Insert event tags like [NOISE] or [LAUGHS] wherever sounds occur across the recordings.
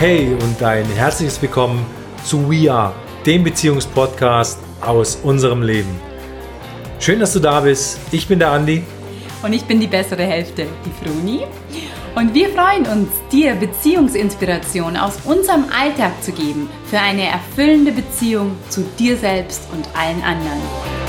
Hey und ein herzliches Willkommen zu We Are, dem Beziehungspodcast aus unserem Leben. Schön, dass du da bist. Ich bin der Andi. Und ich bin die bessere Hälfte, die Froni. Und wir freuen uns, dir Beziehungsinspiration aus unserem Alltag zu geben für eine erfüllende Beziehung zu dir selbst und allen anderen.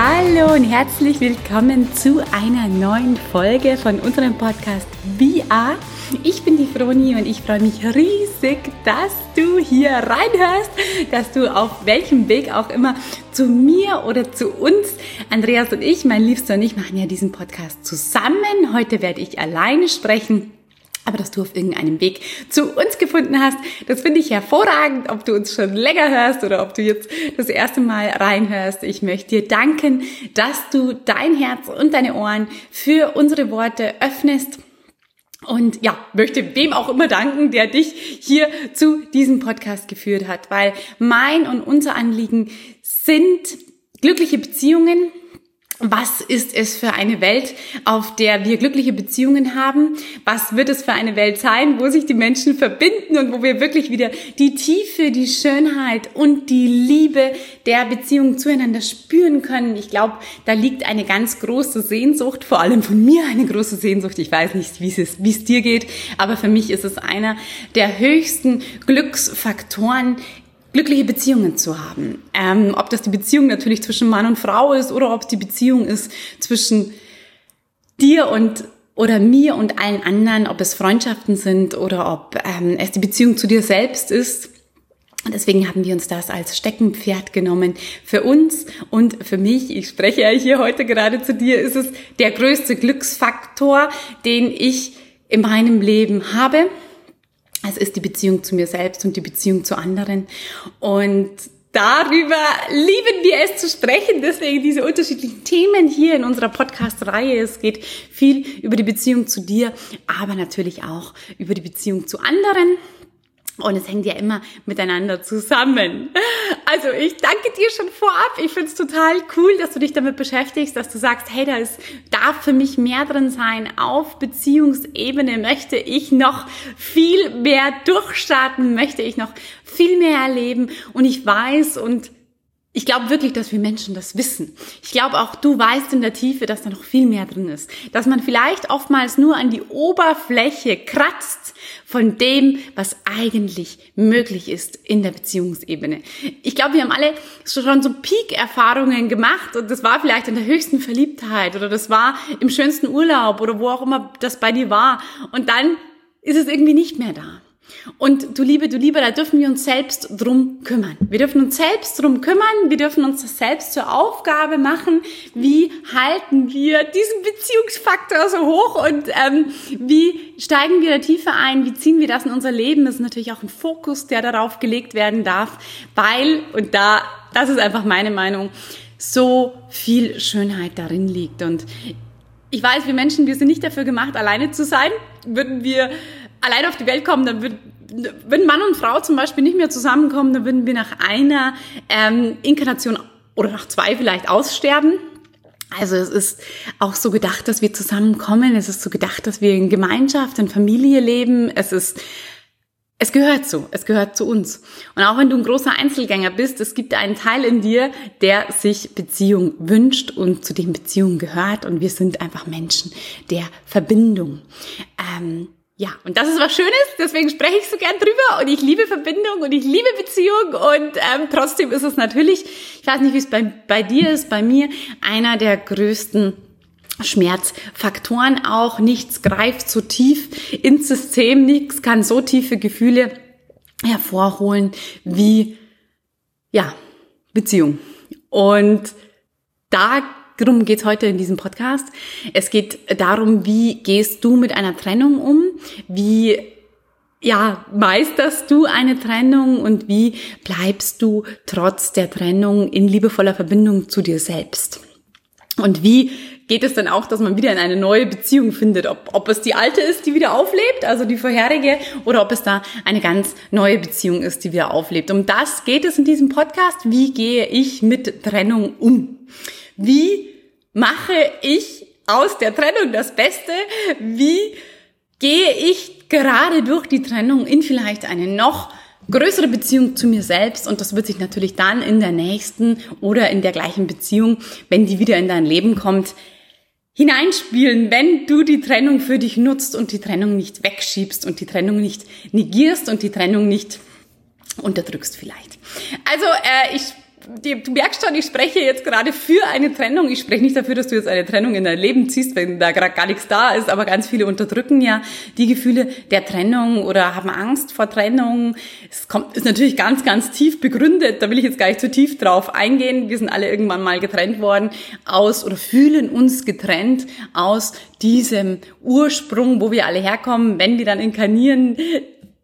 Hallo und herzlich willkommen zu einer neuen Folge von unserem Podcast VR. Ich bin die Froni und ich freue mich riesig, dass du hier reinhörst, dass du auf welchem Weg auch immer zu mir oder zu uns, Andreas und ich, mein Liebster und ich machen ja diesen Podcast zusammen. Heute werde ich alleine sprechen aber dass du auf irgendeinem Weg zu uns gefunden hast. Das finde ich hervorragend, ob du uns schon länger hörst oder ob du jetzt das erste Mal reinhörst. Ich möchte dir danken, dass du dein Herz und deine Ohren für unsere Worte öffnest. Und ja, möchte wem auch immer danken, der dich hier zu diesem Podcast geführt hat, weil mein und unser Anliegen sind glückliche Beziehungen, was ist es für eine Welt, auf der wir glückliche Beziehungen haben? Was wird es für eine Welt sein, wo sich die Menschen verbinden und wo wir wirklich wieder die Tiefe, die Schönheit und die Liebe der Beziehung zueinander spüren können? Ich glaube, da liegt eine ganz große Sehnsucht, vor allem von mir eine große Sehnsucht. Ich weiß nicht, wie es, wie es dir geht, aber für mich ist es einer der höchsten Glücksfaktoren glückliche Beziehungen zu haben. Ähm, ob das die Beziehung natürlich zwischen Mann und Frau ist oder ob es die Beziehung ist zwischen dir und oder mir und allen anderen, ob es Freundschaften sind oder ob ähm, es die Beziehung zu dir selbst ist. Deswegen haben wir uns das als Steckenpferd genommen. Für uns und für mich, ich spreche ja hier heute gerade zu dir, ist es der größte Glücksfaktor, den ich in meinem Leben habe. Es ist die Beziehung zu mir selbst und die Beziehung zu anderen. Und darüber lieben wir es zu sprechen. Deswegen diese unterschiedlichen Themen hier in unserer Podcast-Reihe. Es geht viel über die Beziehung zu dir, aber natürlich auch über die Beziehung zu anderen. Und es hängt ja immer miteinander zusammen. Also ich danke dir schon vorab. Ich finde es total cool, dass du dich damit beschäftigst, dass du sagst, hey, da ist, darf für mich mehr drin sein. Auf Beziehungsebene möchte ich noch viel mehr durchstarten, möchte ich noch viel mehr erleben. Und ich weiß und ich glaube wirklich, dass wir Menschen das wissen. Ich glaube auch, du weißt in der Tiefe, dass da noch viel mehr drin ist. Dass man vielleicht oftmals nur an die Oberfläche kratzt von dem, was eigentlich möglich ist in der Beziehungsebene. Ich glaube, wir haben alle schon so Peak-Erfahrungen gemacht und das war vielleicht in der höchsten Verliebtheit oder das war im schönsten Urlaub oder wo auch immer das bei dir war. Und dann ist es irgendwie nicht mehr da. Und du Liebe, du Liebe, da dürfen wir uns selbst drum kümmern. Wir dürfen uns selbst drum kümmern. Wir dürfen uns das selbst zur Aufgabe machen. Wie halten wir diesen Beziehungsfaktor so hoch und ähm, wie steigen wir da tiefer ein? Wie ziehen wir das in unser Leben? Das ist natürlich auch ein Fokus, der darauf gelegt werden darf, weil, und da, das ist einfach meine Meinung, so viel Schönheit darin liegt. Und ich weiß, wir Menschen, wir sind nicht dafür gemacht, alleine zu sein. Würden wir allein auf die Welt kommen, dann würden wenn Mann und Frau zum Beispiel nicht mehr zusammenkommen, dann würden wir nach einer ähm, Inkarnation oder nach zwei vielleicht aussterben. Also es ist auch so gedacht, dass wir zusammenkommen. Es ist so gedacht, dass wir in Gemeinschaft, in Familie leben. Es ist, es gehört so. Es gehört zu uns. Und auch wenn du ein großer Einzelgänger bist, es gibt einen Teil in dir, der sich Beziehung wünscht und zu dem Beziehung gehört. Und wir sind einfach Menschen der Verbindung. Ähm, ja, und das ist was Schönes, deswegen spreche ich so gern drüber und ich liebe Verbindung und ich liebe Beziehung und ähm, trotzdem ist es natürlich, ich weiß nicht, wie es bei, bei dir ist, bei mir einer der größten Schmerzfaktoren auch. Nichts greift so tief ins System, nichts kann so tiefe Gefühle hervorholen wie, ja, Beziehung. Und da Darum geht's heute in diesem Podcast. Es geht darum, wie gehst du mit einer Trennung um? Wie ja, meisterst du eine Trennung und wie bleibst du trotz der Trennung in liebevoller Verbindung zu dir selbst? Und wie geht es dann auch, dass man wieder in eine neue Beziehung findet. Ob, ob es die alte ist, die wieder auflebt, also die vorherige, oder ob es da eine ganz neue Beziehung ist, die wieder auflebt. Um das geht es in diesem Podcast. Wie gehe ich mit Trennung um? Wie mache ich aus der Trennung das Beste? Wie gehe ich gerade durch die Trennung in vielleicht eine noch größere Beziehung zu mir selbst und das wird sich natürlich dann in der nächsten oder in der gleichen Beziehung, wenn die wieder in dein Leben kommt, hineinspielen, wenn du die Trennung für dich nutzt und die Trennung nicht wegschiebst und die Trennung nicht negierst und die Trennung nicht unterdrückst vielleicht. Also äh, ich die, du merkst schon, ich spreche jetzt gerade für eine Trennung. Ich spreche nicht dafür, dass du jetzt eine Trennung in dein Leben ziehst, wenn da gerade gar nichts da ist, aber ganz viele unterdrücken ja die Gefühle der Trennung oder haben Angst vor Trennung. Es kommt, ist natürlich ganz, ganz tief begründet. Da will ich jetzt gar nicht zu tief drauf eingehen. Wir sind alle irgendwann mal getrennt worden aus oder fühlen uns getrennt aus diesem Ursprung, wo wir alle herkommen, wenn wir dann inkarnieren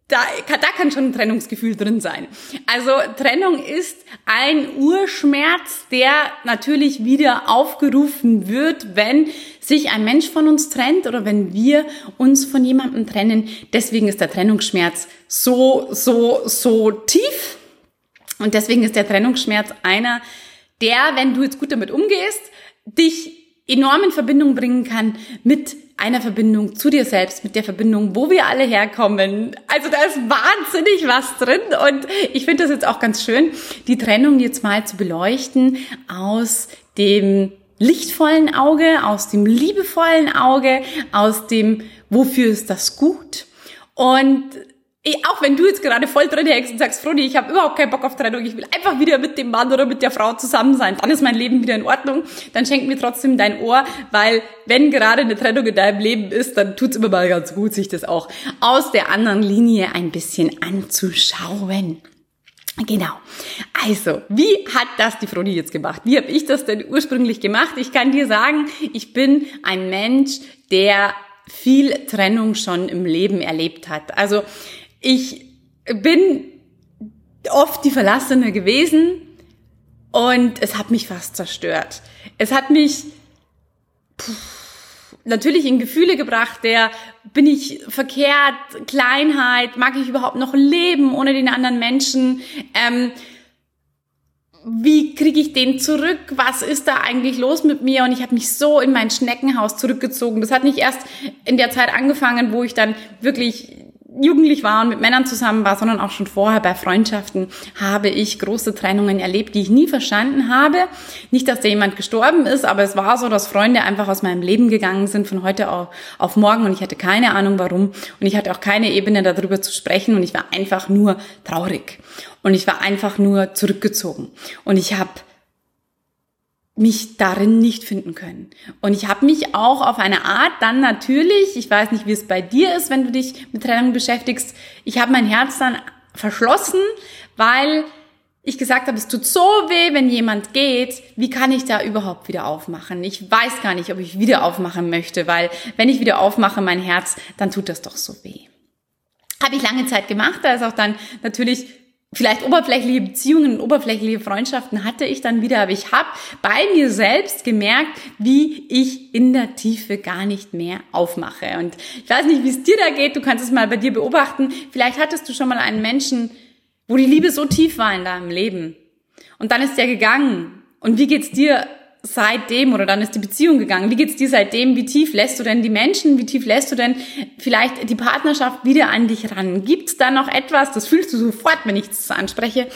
da, da kann schon ein Trennungsgefühl drin sein. Also Trennung ist ein Urschmerz, der natürlich wieder aufgerufen wird, wenn sich ein Mensch von uns trennt oder wenn wir uns von jemandem trennen. Deswegen ist der Trennungsschmerz so, so, so tief. Und deswegen ist der Trennungsschmerz einer, der, wenn du jetzt gut damit umgehst, dich enorm in Verbindung bringen kann mit einer Verbindung zu dir selbst, mit der Verbindung, wo wir alle herkommen. Also da ist wahnsinnig was drin und ich finde das jetzt auch ganz schön, die Trennung jetzt mal zu beleuchten aus dem lichtvollen Auge, aus dem liebevollen Auge, aus dem, wofür ist das gut? Und auch wenn du jetzt gerade voll drin hängst und sagst, Froni, ich habe überhaupt keinen Bock auf Trennung, ich will einfach wieder mit dem Mann oder mit der Frau zusammen sein, dann ist mein Leben wieder in Ordnung, dann schenk mir trotzdem dein Ohr, weil wenn gerade eine Trennung in deinem Leben ist, dann tut's immer mal ganz gut, sich das auch aus der anderen Linie ein bisschen anzuschauen. Genau. Also, wie hat das die Froni jetzt gemacht? Wie habe ich das denn ursprünglich gemacht? Ich kann dir sagen, ich bin ein Mensch, der viel Trennung schon im Leben erlebt hat. Also ich bin oft die Verlassene gewesen und es hat mich fast zerstört. Es hat mich pff, natürlich in Gefühle gebracht, der bin ich verkehrt, Kleinheit, mag ich überhaupt noch leben ohne den anderen Menschen? Ähm, wie kriege ich den zurück? Was ist da eigentlich los mit mir? Und ich habe mich so in mein Schneckenhaus zurückgezogen. Das hat nicht erst in der Zeit angefangen, wo ich dann wirklich jugendlich war und mit Männern zusammen war, sondern auch schon vorher bei Freundschaften habe ich große Trennungen erlebt, die ich nie verstanden habe. Nicht, dass da jemand gestorben ist, aber es war so, dass Freunde einfach aus meinem Leben gegangen sind von heute auf, auf morgen und ich hatte keine Ahnung warum. Und ich hatte auch keine Ebene darüber zu sprechen und ich war einfach nur traurig. Und ich war einfach nur zurückgezogen. Und ich habe mich darin nicht finden können. Und ich habe mich auch auf eine Art dann natürlich, ich weiß nicht, wie es bei dir ist, wenn du dich mit Trennung beschäftigst, ich habe mein Herz dann verschlossen, weil ich gesagt habe, es tut so weh, wenn jemand geht, wie kann ich da überhaupt wieder aufmachen? Ich weiß gar nicht, ob ich wieder aufmachen möchte, weil wenn ich wieder aufmache mein Herz, dann tut das doch so weh. Habe ich lange Zeit gemacht, da ist auch dann natürlich vielleicht oberflächliche Beziehungen, oberflächliche Freundschaften hatte ich dann wieder, aber ich habe bei mir selbst gemerkt, wie ich in der Tiefe gar nicht mehr aufmache. Und ich weiß nicht, wie es dir da geht, du kannst es mal bei dir beobachten. Vielleicht hattest du schon mal einen Menschen, wo die Liebe so tief war in deinem Leben. Und dann ist der gegangen. Und wie geht's dir seitdem oder dann ist die Beziehung gegangen? Wie geht's dir seitdem? Wie tief lässt du denn die Menschen? Wie tief lässt du denn vielleicht die Partnerschaft wieder an dich ran? Gibt's da noch etwas, das fühlst du sofort, wenn ich das anspreche,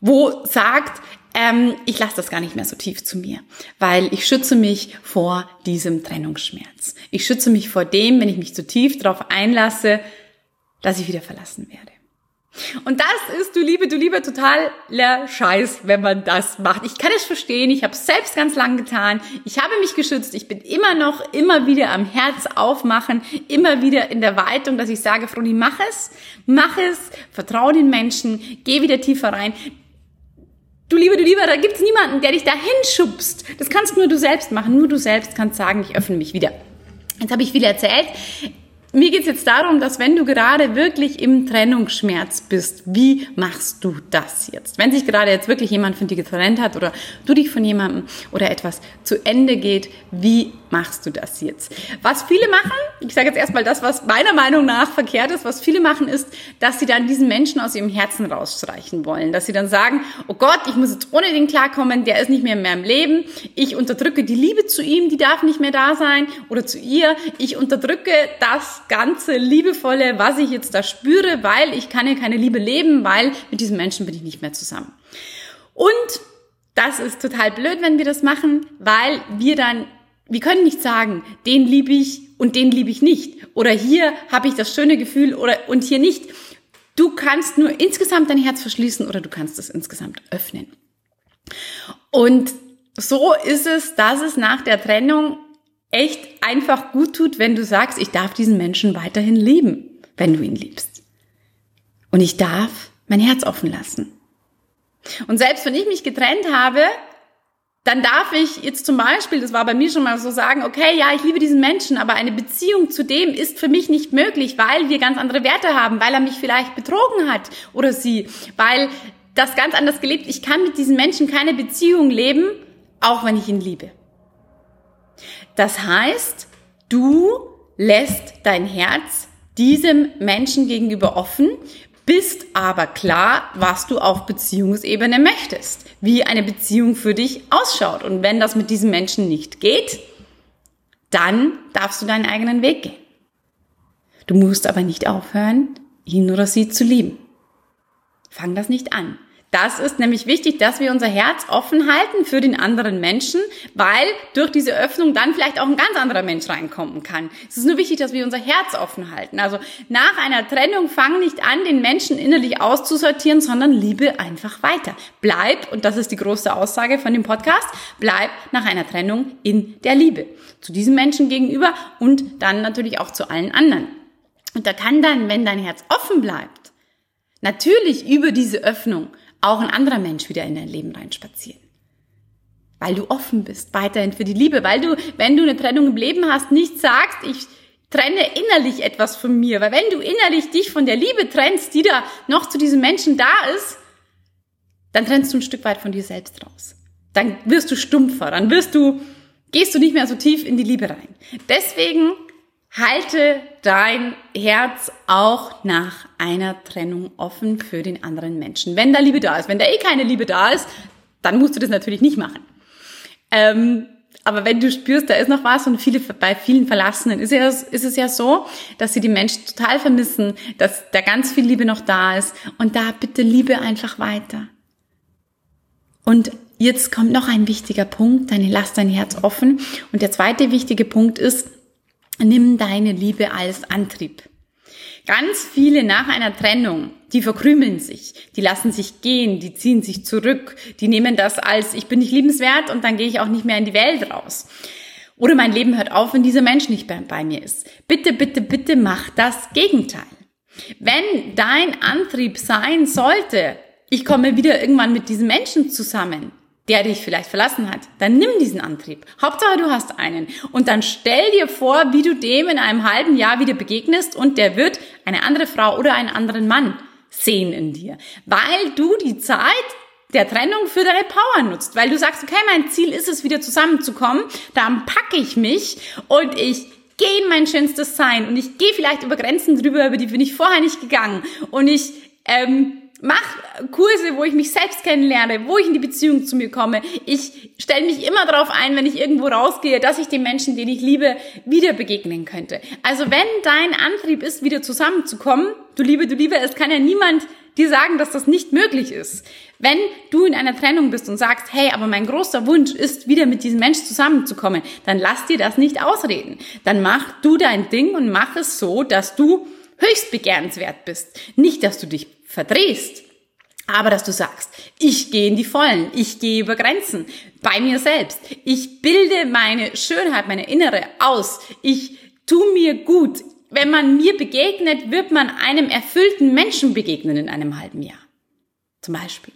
wo sagt, ähm, ich lasse das gar nicht mehr so tief zu mir, weil ich schütze mich vor diesem Trennungsschmerz. Ich schütze mich vor dem, wenn ich mich zu tief darauf einlasse, dass ich wieder verlassen werde. Und das ist, du Liebe, du Liebe, totaler Scheiß, wenn man das macht. Ich kann es verstehen, ich habe es selbst ganz lang getan, ich habe mich geschützt, ich bin immer noch, immer wieder am Herz aufmachen, immer wieder in der Weitung, dass ich sage, Froni, mach es, mach es, vertraue den Menschen, geh wieder tiefer rein. Du Liebe, du Liebe, da gibt's niemanden, der dich da hinschubst. Das kannst nur du selbst machen, nur du selbst kannst sagen, ich öffne mich wieder. Jetzt habe ich viel erzählt mir geht's jetzt darum, dass wenn du gerade wirklich im Trennungsschmerz bist, wie machst du das jetzt? Wenn sich gerade jetzt wirklich jemand von dir getrennt hat oder du dich von jemandem oder etwas zu Ende geht, wie machst du das jetzt? Was viele machen, ich sage jetzt erstmal das, was meiner Meinung nach verkehrt ist, was viele machen, ist, dass sie dann diesen Menschen aus ihrem Herzen rausstreichen wollen. Dass sie dann sagen, oh Gott, ich muss jetzt ohne den klarkommen, der ist nicht mehr in meinem Leben. Ich unterdrücke die Liebe zu ihm, die darf nicht mehr da sein oder zu ihr. Ich unterdrücke das ganze Liebevolle, was ich jetzt da spüre, weil ich kann ja keine Liebe leben, weil mit diesem Menschen bin ich nicht mehr zusammen. Und das ist total blöd, wenn wir das machen, weil wir dann, wir können nicht sagen, den liebe ich und den liebe ich nicht. Oder hier habe ich das schöne Gefühl oder und hier nicht. Du kannst nur insgesamt dein Herz verschließen oder du kannst es insgesamt öffnen. Und so ist es, dass es nach der Trennung echt einfach gut tut, wenn du sagst, ich darf diesen Menschen weiterhin lieben, wenn du ihn liebst. Und ich darf mein Herz offen lassen. Und selbst wenn ich mich getrennt habe, dann darf ich jetzt zum Beispiel, das war bei mir schon mal so sagen, okay, ja, ich liebe diesen Menschen, aber eine Beziehung zu dem ist für mich nicht möglich, weil wir ganz andere Werte haben, weil er mich vielleicht betrogen hat oder sie, weil das ganz anders gelebt. Ich kann mit diesen Menschen keine Beziehung leben, auch wenn ich ihn liebe. Das heißt, du lässt dein Herz diesem Menschen gegenüber offen, bist aber klar, was du auf Beziehungsebene möchtest, wie eine Beziehung für dich ausschaut. Und wenn das mit diesem Menschen nicht geht, dann darfst du deinen eigenen Weg gehen. Du musst aber nicht aufhören, ihn oder sie zu lieben. Fang das nicht an. Das ist nämlich wichtig, dass wir unser Herz offen halten für den anderen Menschen, weil durch diese Öffnung dann vielleicht auch ein ganz anderer Mensch reinkommen kann. Es ist nur wichtig, dass wir unser Herz offen halten. Also nach einer Trennung fang nicht an, den Menschen innerlich auszusortieren, sondern liebe einfach weiter. Bleib, und das ist die große Aussage von dem Podcast, bleib nach einer Trennung in der Liebe. Zu diesem Menschen gegenüber und dann natürlich auch zu allen anderen. Und da kann dann, wenn dein Herz offen bleibt, natürlich über diese Öffnung auch ein anderer Mensch wieder in dein Leben reinspazieren. Weil du offen bist, weiterhin für die Liebe, weil du, wenn du eine Trennung im Leben hast, nicht sagst, ich trenne innerlich etwas von mir, weil wenn du innerlich dich von der Liebe trennst, die da noch zu diesem Menschen da ist, dann trennst du ein Stück weit von dir selbst raus. Dann wirst du stumpfer, dann wirst du, gehst du nicht mehr so tief in die Liebe rein. Deswegen Halte dein Herz auch nach einer Trennung offen für den anderen Menschen. Wenn da Liebe da ist. Wenn da eh keine Liebe da ist, dann musst du das natürlich nicht machen. Ähm, aber wenn du spürst, da ist noch was und viele, bei vielen Verlassenen ist, ja, ist es ja so, dass sie die Menschen total vermissen, dass da ganz viel Liebe noch da ist und da bitte Liebe einfach weiter. Und jetzt kommt noch ein wichtiger Punkt, deine lass dein Herz offen. Und der zweite wichtige Punkt ist, nimm deine Liebe als Antrieb. Ganz viele nach einer Trennung, die verkrümeln sich, die lassen sich gehen, die ziehen sich zurück, die nehmen das als ich bin nicht liebenswert und dann gehe ich auch nicht mehr in die Welt raus. Oder mein Leben hört auf, wenn dieser Mensch nicht bei mir ist. Bitte, bitte, bitte mach das Gegenteil. Wenn dein Antrieb sein sollte, ich komme wieder irgendwann mit diesem Menschen zusammen, der dich vielleicht verlassen hat, dann nimm diesen Antrieb. Hauptsache, du hast einen. Und dann stell dir vor, wie du dem in einem halben Jahr wieder begegnest und der wird eine andere Frau oder einen anderen Mann sehen in dir. Weil du die Zeit der Trennung für deine Power nutzt. Weil du sagst, okay, mein Ziel ist es, wieder zusammenzukommen. Dann packe ich mich und ich gehe in mein schönstes Sein und ich gehe vielleicht über Grenzen drüber, über die bin ich vorher nicht gegangen. Und ich ähm, mach Kurse, wo ich mich selbst kennenlerne, wo ich in die Beziehung zu mir komme. Ich stelle mich immer darauf ein, wenn ich irgendwo rausgehe, dass ich den Menschen, den ich liebe, wieder begegnen könnte. Also wenn dein Antrieb ist, wieder zusammenzukommen, du Liebe, du Liebe, es kann ja niemand dir sagen, dass das nicht möglich ist. Wenn du in einer Trennung bist und sagst, hey, aber mein großer Wunsch ist, wieder mit diesem Mensch zusammenzukommen, dann lass dir das nicht ausreden. Dann mach du dein Ding und mach es so, dass du höchst begehrenswert bist. Nicht, dass du dich verdrehst, aber dass du sagst, ich gehe in die Vollen, ich gehe über Grenzen bei mir selbst. Ich bilde meine Schönheit, meine Innere aus. Ich tu mir gut. Wenn man mir begegnet, wird man einem erfüllten Menschen begegnen in einem halben Jahr. Zum Beispiel.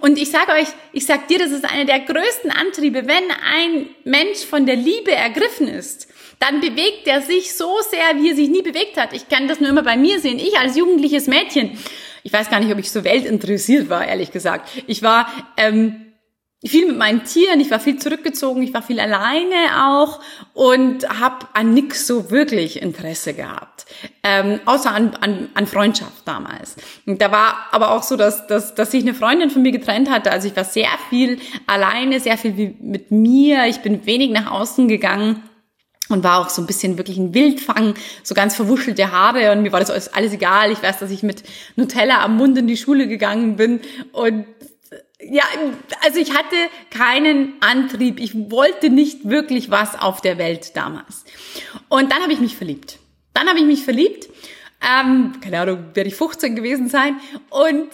Und ich sage euch, ich sag dir, das ist einer der größten Antriebe. Wenn ein Mensch von der Liebe ergriffen ist, dann bewegt er sich so sehr, wie er sich nie bewegt hat. Ich kann das nur immer bei mir sehen. Ich als jugendliches Mädchen, ich weiß gar nicht, ob ich so weltinteressiert war, ehrlich gesagt. Ich war ähm, viel mit meinen Tieren, ich war viel zurückgezogen, ich war viel alleine auch und habe an nix so wirklich Interesse gehabt, ähm, außer an, an, an Freundschaft damals. Und da war aber auch so, dass, dass, dass sich eine Freundin von mir getrennt hatte. Also ich war sehr viel alleine, sehr viel mit mir. Ich bin wenig nach außen gegangen und war auch so ein bisschen wirklich ein Wildfang, so ganz verwuschelte Haare und mir war das alles egal. Ich weiß, dass ich mit Nutella am Mund in die Schule gegangen bin und ja, also ich hatte keinen Antrieb. Ich wollte nicht wirklich was auf der Welt damals. Und dann habe ich mich verliebt. Dann habe ich mich verliebt. Ähm, keine Ahnung, werde ich 15 gewesen sein. Und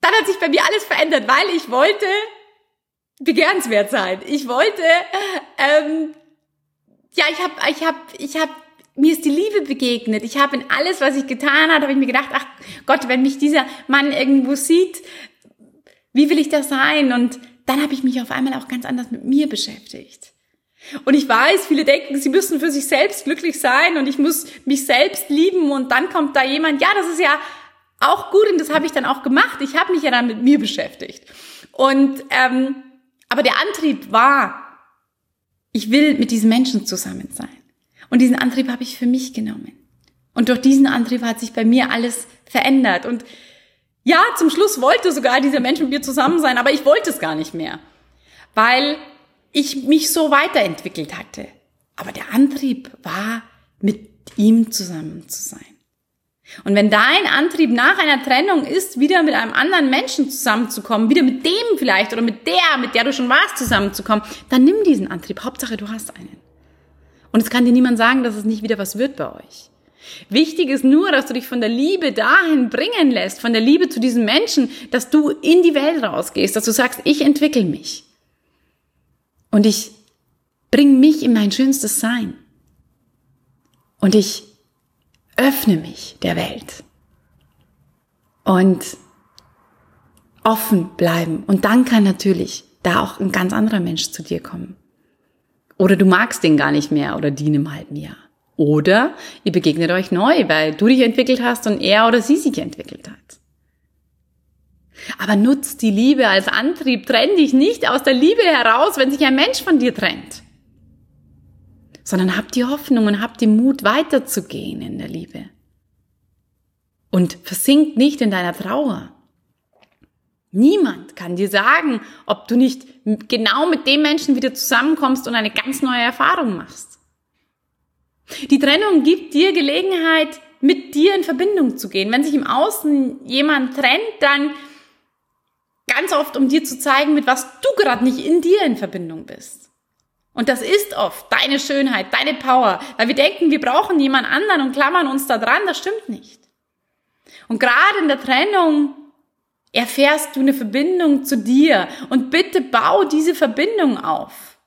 dann hat sich bei mir alles verändert, weil ich wollte begehrenswert sein. Ich wollte, ähm, ja, ich habe, ich habe, ich habe mir ist die Liebe begegnet. Ich habe in alles, was ich getan habe, habe ich mir gedacht, ach Gott, wenn mich dieser Mann irgendwo sieht, wie will ich das sein? Und dann habe ich mich auf einmal auch ganz anders mit mir beschäftigt. Und ich weiß, viele denken, sie müssen für sich selbst glücklich sein und ich muss mich selbst lieben und dann kommt da jemand, ja, das ist ja auch gut und das habe ich dann auch gemacht. Ich habe mich ja dann mit mir beschäftigt. Und ähm, aber der Antrieb war, ich will mit diesen Menschen zusammen sein. Und diesen Antrieb habe ich für mich genommen. Und durch diesen Antrieb hat sich bei mir alles verändert. Und ja, zum Schluss wollte sogar dieser Mensch mit mir zusammen sein, aber ich wollte es gar nicht mehr, weil ich mich so weiterentwickelt hatte. Aber der Antrieb war, mit ihm zusammen zu sein. Und wenn dein Antrieb nach einer Trennung ist, wieder mit einem anderen Menschen zusammenzukommen, wieder mit dem vielleicht oder mit der, mit der du schon warst, zusammenzukommen, dann nimm diesen Antrieb. Hauptsache, du hast einen. Und es kann dir niemand sagen, dass es nicht wieder was wird bei euch. Wichtig ist nur, dass du dich von der Liebe dahin bringen lässt, von der Liebe zu diesem Menschen, dass du in die Welt rausgehst, dass du sagst, ich entwickle mich. Und ich bring mich in mein schönstes Sein. Und ich öffne mich der Welt. Und offen bleiben. Und dann kann natürlich da auch ein ganz anderer Mensch zu dir kommen. Oder du magst den gar nicht mehr oder die einem halben Jahr. Oder ihr begegnet euch neu, weil du dich entwickelt hast und er oder sie sich entwickelt hat. Aber nutzt die Liebe als Antrieb, trenn dich nicht aus der Liebe heraus, wenn sich ein Mensch von dir trennt. Sondern habt die Hoffnung und habt den Mut weiterzugehen in der Liebe. Und versinkt nicht in deiner Trauer. Niemand kann dir sagen, ob du nicht genau mit dem Menschen wieder zusammenkommst und eine ganz neue Erfahrung machst. Die Trennung gibt dir Gelegenheit, mit dir in Verbindung zu gehen. Wenn sich im Außen jemand trennt, dann ganz oft, um dir zu zeigen, mit was du gerade nicht in dir in Verbindung bist. Und das ist oft deine Schönheit, deine Power, weil wir denken, wir brauchen jemand anderen und klammern uns da dran. Das stimmt nicht. Und gerade in der Trennung erfährst du eine Verbindung zu dir und bitte bau diese Verbindung auf.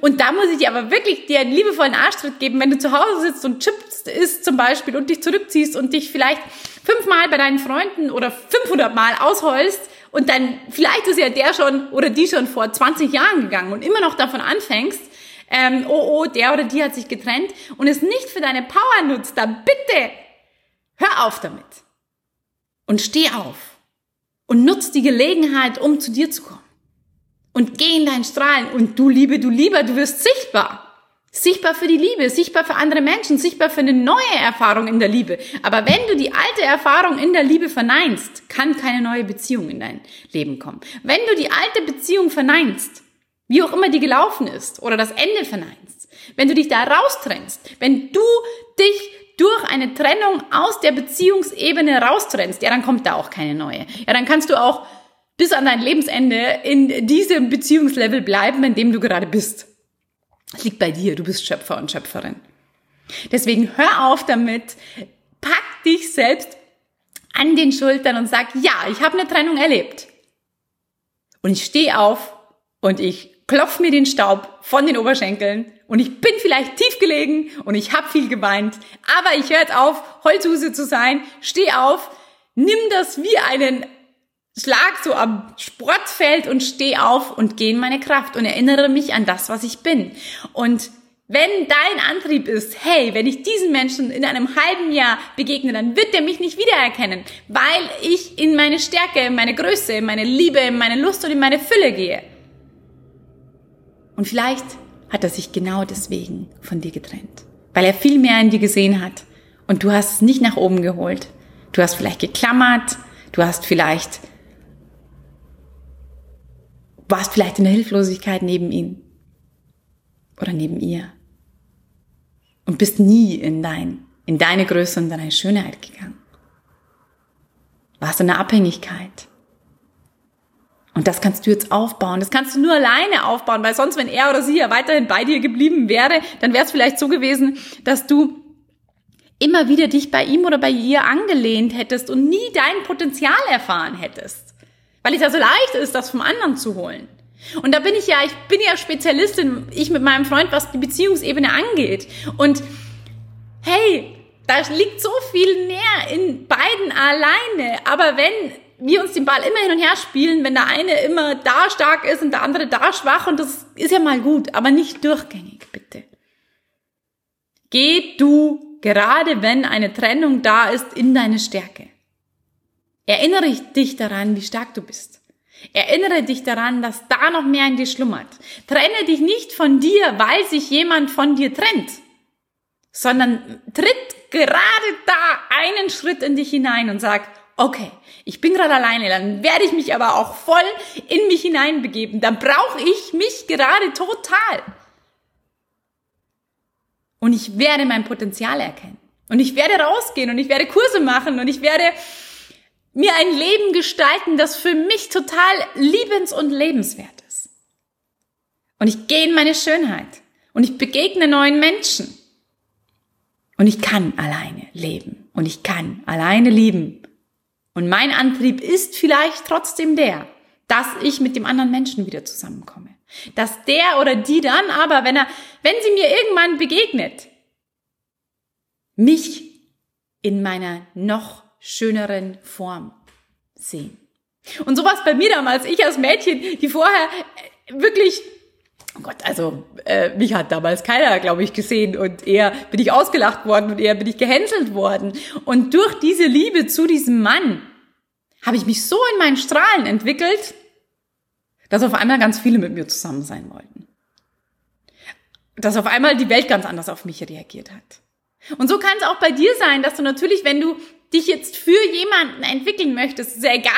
Und da muss ich dir aber wirklich dir einen liebevollen Arschtritt geben, wenn du zu Hause sitzt und Chips isst zum Beispiel und dich zurückziehst und dich vielleicht fünfmal bei deinen Freunden oder 500 Mal ausheulst und dann vielleicht ist ja der schon oder die schon vor 20 Jahren gegangen und immer noch davon anfängst, ähm, oh, oh, der oder die hat sich getrennt und es nicht für deine Power nutzt, dann bitte hör auf damit und steh auf und nutz die Gelegenheit, um zu dir zu kommen und geh in dein Strahlen und du Liebe, du Lieber, du wirst sichtbar. Sichtbar für die Liebe, sichtbar für andere Menschen, sichtbar für eine neue Erfahrung in der Liebe. Aber wenn du die alte Erfahrung in der Liebe verneinst, kann keine neue Beziehung in dein Leben kommen. Wenn du die alte Beziehung verneinst, wie auch immer die gelaufen ist, oder das Ende verneinst, wenn du dich da raustrennst, wenn du dich durch eine Trennung aus der Beziehungsebene raustrennst, ja, dann kommt da auch keine neue. Ja, dann kannst du auch bis an dein Lebensende in diesem Beziehungslevel bleiben, in dem du gerade bist. Es liegt bei dir, du bist Schöpfer und Schöpferin. Deswegen hör auf damit, pack dich selbst an den Schultern und sag, ja, ich habe eine Trennung erlebt. Und ich stehe auf und ich klopf mir den Staub von den Oberschenkeln und ich bin vielleicht tief gelegen und ich habe viel geweint, aber ich höre auf, Holzhuse zu sein, steh auf, nimm das wie einen schlag so am Sportfeld und steh auf und geh in meine Kraft und erinnere mich an das, was ich bin. Und wenn dein Antrieb ist, hey, wenn ich diesen Menschen in einem halben Jahr begegne, dann wird er mich nicht wiedererkennen, weil ich in meine Stärke, in meine Größe, in meine Liebe, in meine Lust und in meine Fülle gehe. Und vielleicht hat er sich genau deswegen von dir getrennt, weil er viel mehr in dir gesehen hat und du hast es nicht nach oben geholt. Du hast vielleicht geklammert, du hast vielleicht warst vielleicht in der Hilflosigkeit neben ihm oder neben ihr und bist nie in dein, in deine Größe und deine Schönheit gegangen. Warst in der Abhängigkeit. Und das kannst du jetzt aufbauen. Das kannst du nur alleine aufbauen, weil sonst, wenn er oder sie ja weiterhin bei dir geblieben wäre, dann wäre es vielleicht so gewesen, dass du immer wieder dich bei ihm oder bei ihr angelehnt hättest und nie dein Potenzial erfahren hättest. Weil es ja so leicht ist, das vom anderen zu holen. Und da bin ich ja, ich bin ja Spezialistin, ich mit meinem Freund, was die Beziehungsebene angeht. Und hey, da liegt so viel mehr in beiden alleine. Aber wenn wir uns den Ball immer hin und her spielen, wenn der eine immer da stark ist und der andere da schwach, und das ist ja mal gut, aber nicht durchgängig, bitte. Geh du, gerade wenn eine Trennung da ist, in deine Stärke. Erinnere dich daran, wie stark du bist. Erinnere dich daran, dass da noch mehr in dir schlummert. Trenne dich nicht von dir, weil sich jemand von dir trennt, sondern tritt gerade da einen Schritt in dich hinein und sag, okay, ich bin gerade alleine, dann werde ich mich aber auch voll in mich hineinbegeben. Dann brauche ich mich gerade total. Und ich werde mein Potenzial erkennen. Und ich werde rausgehen und ich werde Kurse machen und ich werde mir ein Leben gestalten, das für mich total liebens- und lebenswert ist. Und ich gehe in meine Schönheit und ich begegne neuen Menschen. Und ich kann alleine leben und ich kann alleine lieben. Und mein Antrieb ist vielleicht trotzdem der, dass ich mit dem anderen Menschen wieder zusammenkomme. Dass der oder die dann aber, wenn er, wenn sie mir irgendwann begegnet, mich in meiner noch schöneren Form sehen. Und so war es bei mir damals. Ich als Mädchen, die vorher äh, wirklich Oh Gott, also äh, mich hat damals keiner, glaube ich, gesehen und eher bin ich ausgelacht worden und eher bin ich gehänselt worden. Und durch diese Liebe zu diesem Mann habe ich mich so in meinen Strahlen entwickelt, dass auf einmal ganz viele mit mir zusammen sein wollten. Dass auf einmal die Welt ganz anders auf mich reagiert hat. Und so kann es auch bei dir sein, dass du natürlich, wenn du dich jetzt für jemanden entwickeln möchtest, ist ja egal,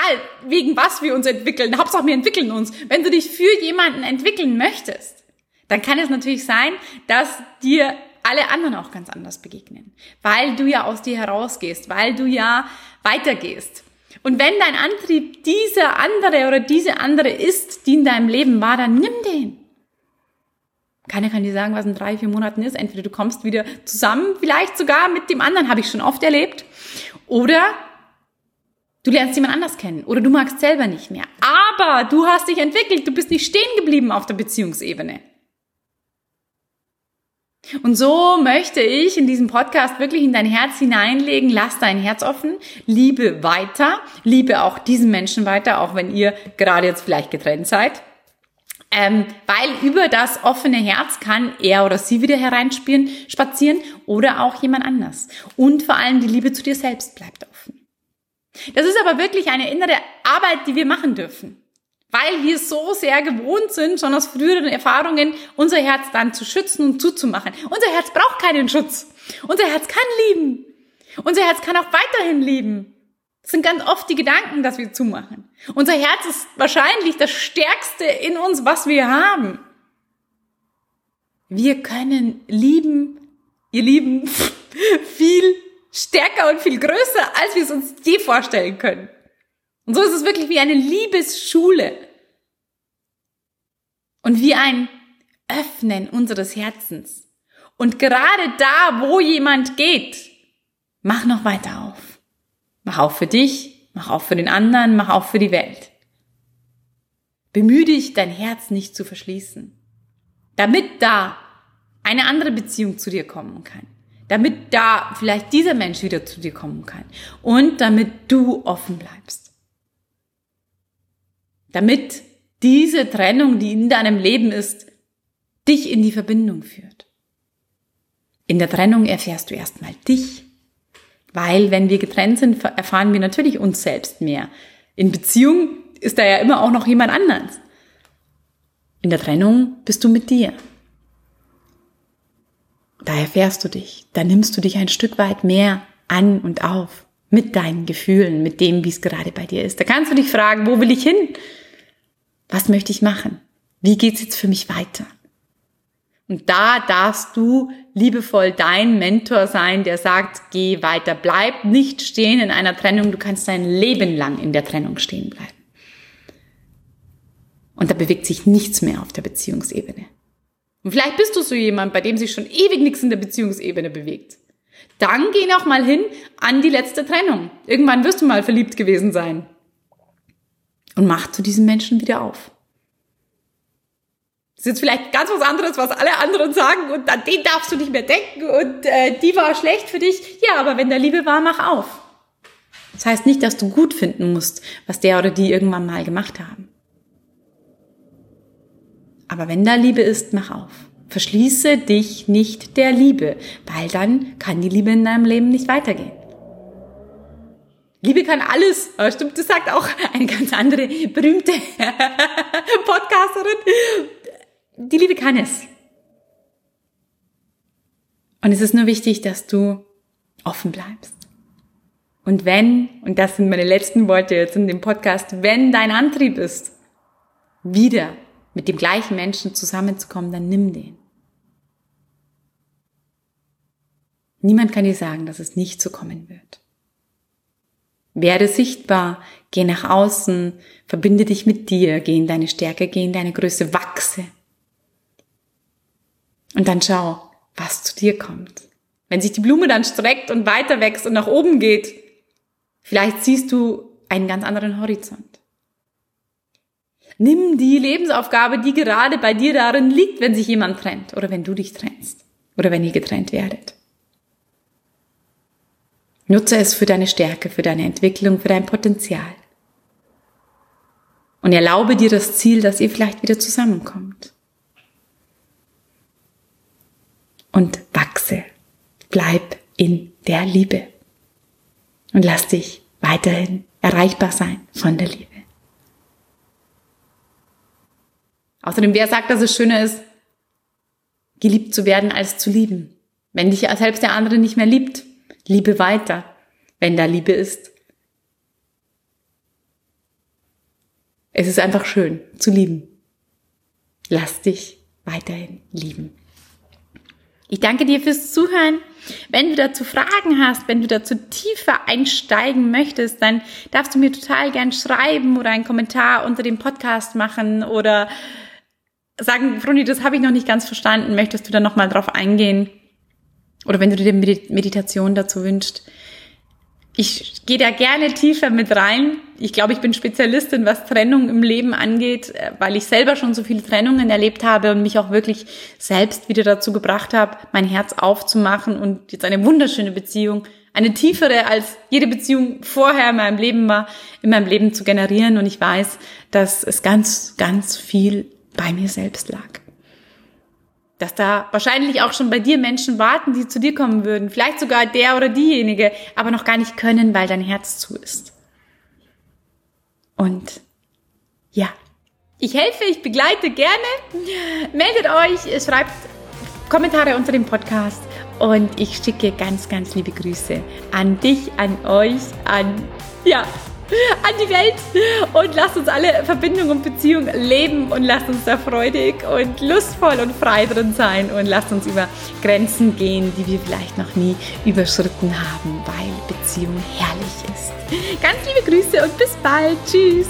wegen was wir uns entwickeln, Hauptsache wir entwickeln uns. Wenn du dich für jemanden entwickeln möchtest, dann kann es natürlich sein, dass dir alle anderen auch ganz anders begegnen, weil du ja aus dir herausgehst, weil du ja weitergehst. Und wenn dein Antrieb dieser andere oder diese andere ist, die in deinem Leben war, dann nimm den. Keiner kann dir sagen, was in drei, vier Monaten ist. Entweder du kommst wieder zusammen, vielleicht sogar mit dem anderen, habe ich schon oft erlebt. Oder du lernst jemand anders kennen. Oder du magst selber nicht mehr. Aber du hast dich entwickelt, du bist nicht stehen geblieben auf der Beziehungsebene. Und so möchte ich in diesem Podcast wirklich in dein Herz hineinlegen, lass dein Herz offen, liebe weiter, liebe auch diesen Menschen weiter, auch wenn ihr gerade jetzt vielleicht getrennt seid. Ähm, weil über das offene Herz kann er oder sie wieder hereinspielen, spazieren oder auch jemand anders. Und vor allem die Liebe zu dir selbst bleibt offen. Das ist aber wirklich eine innere Arbeit, die wir machen dürfen. Weil wir so sehr gewohnt sind, schon aus früheren Erfahrungen, unser Herz dann zu schützen und zuzumachen. Unser Herz braucht keinen Schutz. Unser Herz kann lieben. Unser Herz kann auch weiterhin lieben. Das sind ganz oft die Gedanken, dass wir zumachen. Unser Herz ist wahrscheinlich das Stärkste in uns, was wir haben. Wir können lieben, ihr Lieben, [LAUGHS] viel stärker und viel größer, als wir es uns je vorstellen können. Und so ist es wirklich wie eine Liebesschule. Und wie ein Öffnen unseres Herzens. Und gerade da, wo jemand geht, mach noch weiter auf. Mach auch für dich, mach auch für den anderen, mach auch für die Welt. Bemühe dich, dein Herz nicht zu verschließen, damit da eine andere Beziehung zu dir kommen kann, damit da vielleicht dieser Mensch wieder zu dir kommen kann und damit du offen bleibst. damit diese Trennung, die in deinem Leben ist, dich in die Verbindung führt. In der Trennung erfährst du erstmal dich, weil wenn wir getrennt sind, erfahren wir natürlich uns selbst mehr. In Beziehung ist da ja immer auch noch jemand anders. In der Trennung bist du mit dir. Da erfährst du dich, da nimmst du dich ein Stück weit mehr an und auf mit deinen Gefühlen, mit dem, wie es gerade bei dir ist. Da kannst du dich fragen, wo will ich hin? Was möchte ich machen? Wie geht's jetzt für mich weiter? Und da darfst du liebevoll dein Mentor sein, der sagt, geh weiter, bleib nicht stehen in einer Trennung, du kannst dein Leben lang in der Trennung stehen bleiben. Und da bewegt sich nichts mehr auf der Beziehungsebene. Und vielleicht bist du so jemand, bei dem sich schon ewig nichts in der Beziehungsebene bewegt. Dann geh noch mal hin an die letzte Trennung. Irgendwann wirst du mal verliebt gewesen sein. Und mach zu diesem Menschen wieder auf. Das ist jetzt vielleicht ganz was anderes, was alle anderen sagen und an den darfst du nicht mehr denken und äh, die war schlecht für dich. Ja, aber wenn da Liebe war, mach auf. Das heißt nicht, dass du gut finden musst, was der oder die irgendwann mal gemacht haben. Aber wenn da Liebe ist, mach auf. Verschließe dich nicht der Liebe, weil dann kann die Liebe in deinem Leben nicht weitergehen. Liebe kann alles. Aber stimmt, das sagt auch eine ganz andere berühmte [LAUGHS] Podcasterin. Die Liebe kann es. Und es ist nur wichtig, dass du offen bleibst. Und wenn, und das sind meine letzten Worte jetzt in dem Podcast, wenn dein Antrieb ist, wieder mit dem gleichen Menschen zusammenzukommen, dann nimm den. Niemand kann dir sagen, dass es nicht so kommen wird. Werde sichtbar, geh nach außen, verbinde dich mit dir, geh in deine Stärke, geh in deine Größe, wachse. Und dann schau, was zu dir kommt. Wenn sich die Blume dann streckt und weiter wächst und nach oben geht, vielleicht siehst du einen ganz anderen Horizont. Nimm die Lebensaufgabe, die gerade bei dir darin liegt, wenn sich jemand trennt oder wenn du dich trennst oder wenn ihr getrennt werdet. Nutze es für deine Stärke, für deine Entwicklung, für dein Potenzial. Und erlaube dir das Ziel, dass ihr vielleicht wieder zusammenkommt. Und wachse. Bleib in der Liebe. Und lass dich weiterhin erreichbar sein von der Liebe. Außerdem, wer sagt, dass es schöner ist, geliebt zu werden, als zu lieben? Wenn dich selbst der andere nicht mehr liebt, liebe weiter, wenn da Liebe ist. Es ist einfach schön zu lieben. Lass dich weiterhin lieben. Ich danke dir fürs Zuhören. Wenn du dazu Fragen hast, wenn du dazu tiefer einsteigen möchtest, dann darfst du mir total gern schreiben oder einen Kommentar unter dem Podcast machen oder sagen, Froni, das habe ich noch nicht ganz verstanden, möchtest du da nochmal drauf eingehen? Oder wenn du dir Meditation dazu wünschst. Ich gehe da gerne tiefer mit rein. Ich glaube, ich bin Spezialistin, was Trennung im Leben angeht, äh, weil ich selber schon so viele Trennungen erlebt habe und mich auch wirklich selbst wieder dazu gebracht habe, mein Herz aufzumachen und jetzt eine wunderschöne Beziehung, eine tiefere als jede Beziehung vorher in meinem Leben war, in meinem Leben zu generieren. Und ich weiß, dass es ganz, ganz viel bei mir selbst lag. Dass da wahrscheinlich auch schon bei dir Menschen warten, die zu dir kommen würden. Vielleicht sogar der oder diejenige, aber noch gar nicht können, weil dein Herz zu ist. Und ja, ich helfe, ich begleite gerne. Meldet euch, schreibt Kommentare unter dem Podcast und ich schicke ganz, ganz liebe Grüße an dich, an euch, an, ja, an die Welt und lasst uns alle Verbindung und Beziehung leben und lasst uns da freudig und lustvoll und frei drin sein und lasst uns über Grenzen gehen, die wir vielleicht noch nie überschritten haben, weil Beziehung herrlich ist. Ganz liebe Grüße und bis bald. Tschüss.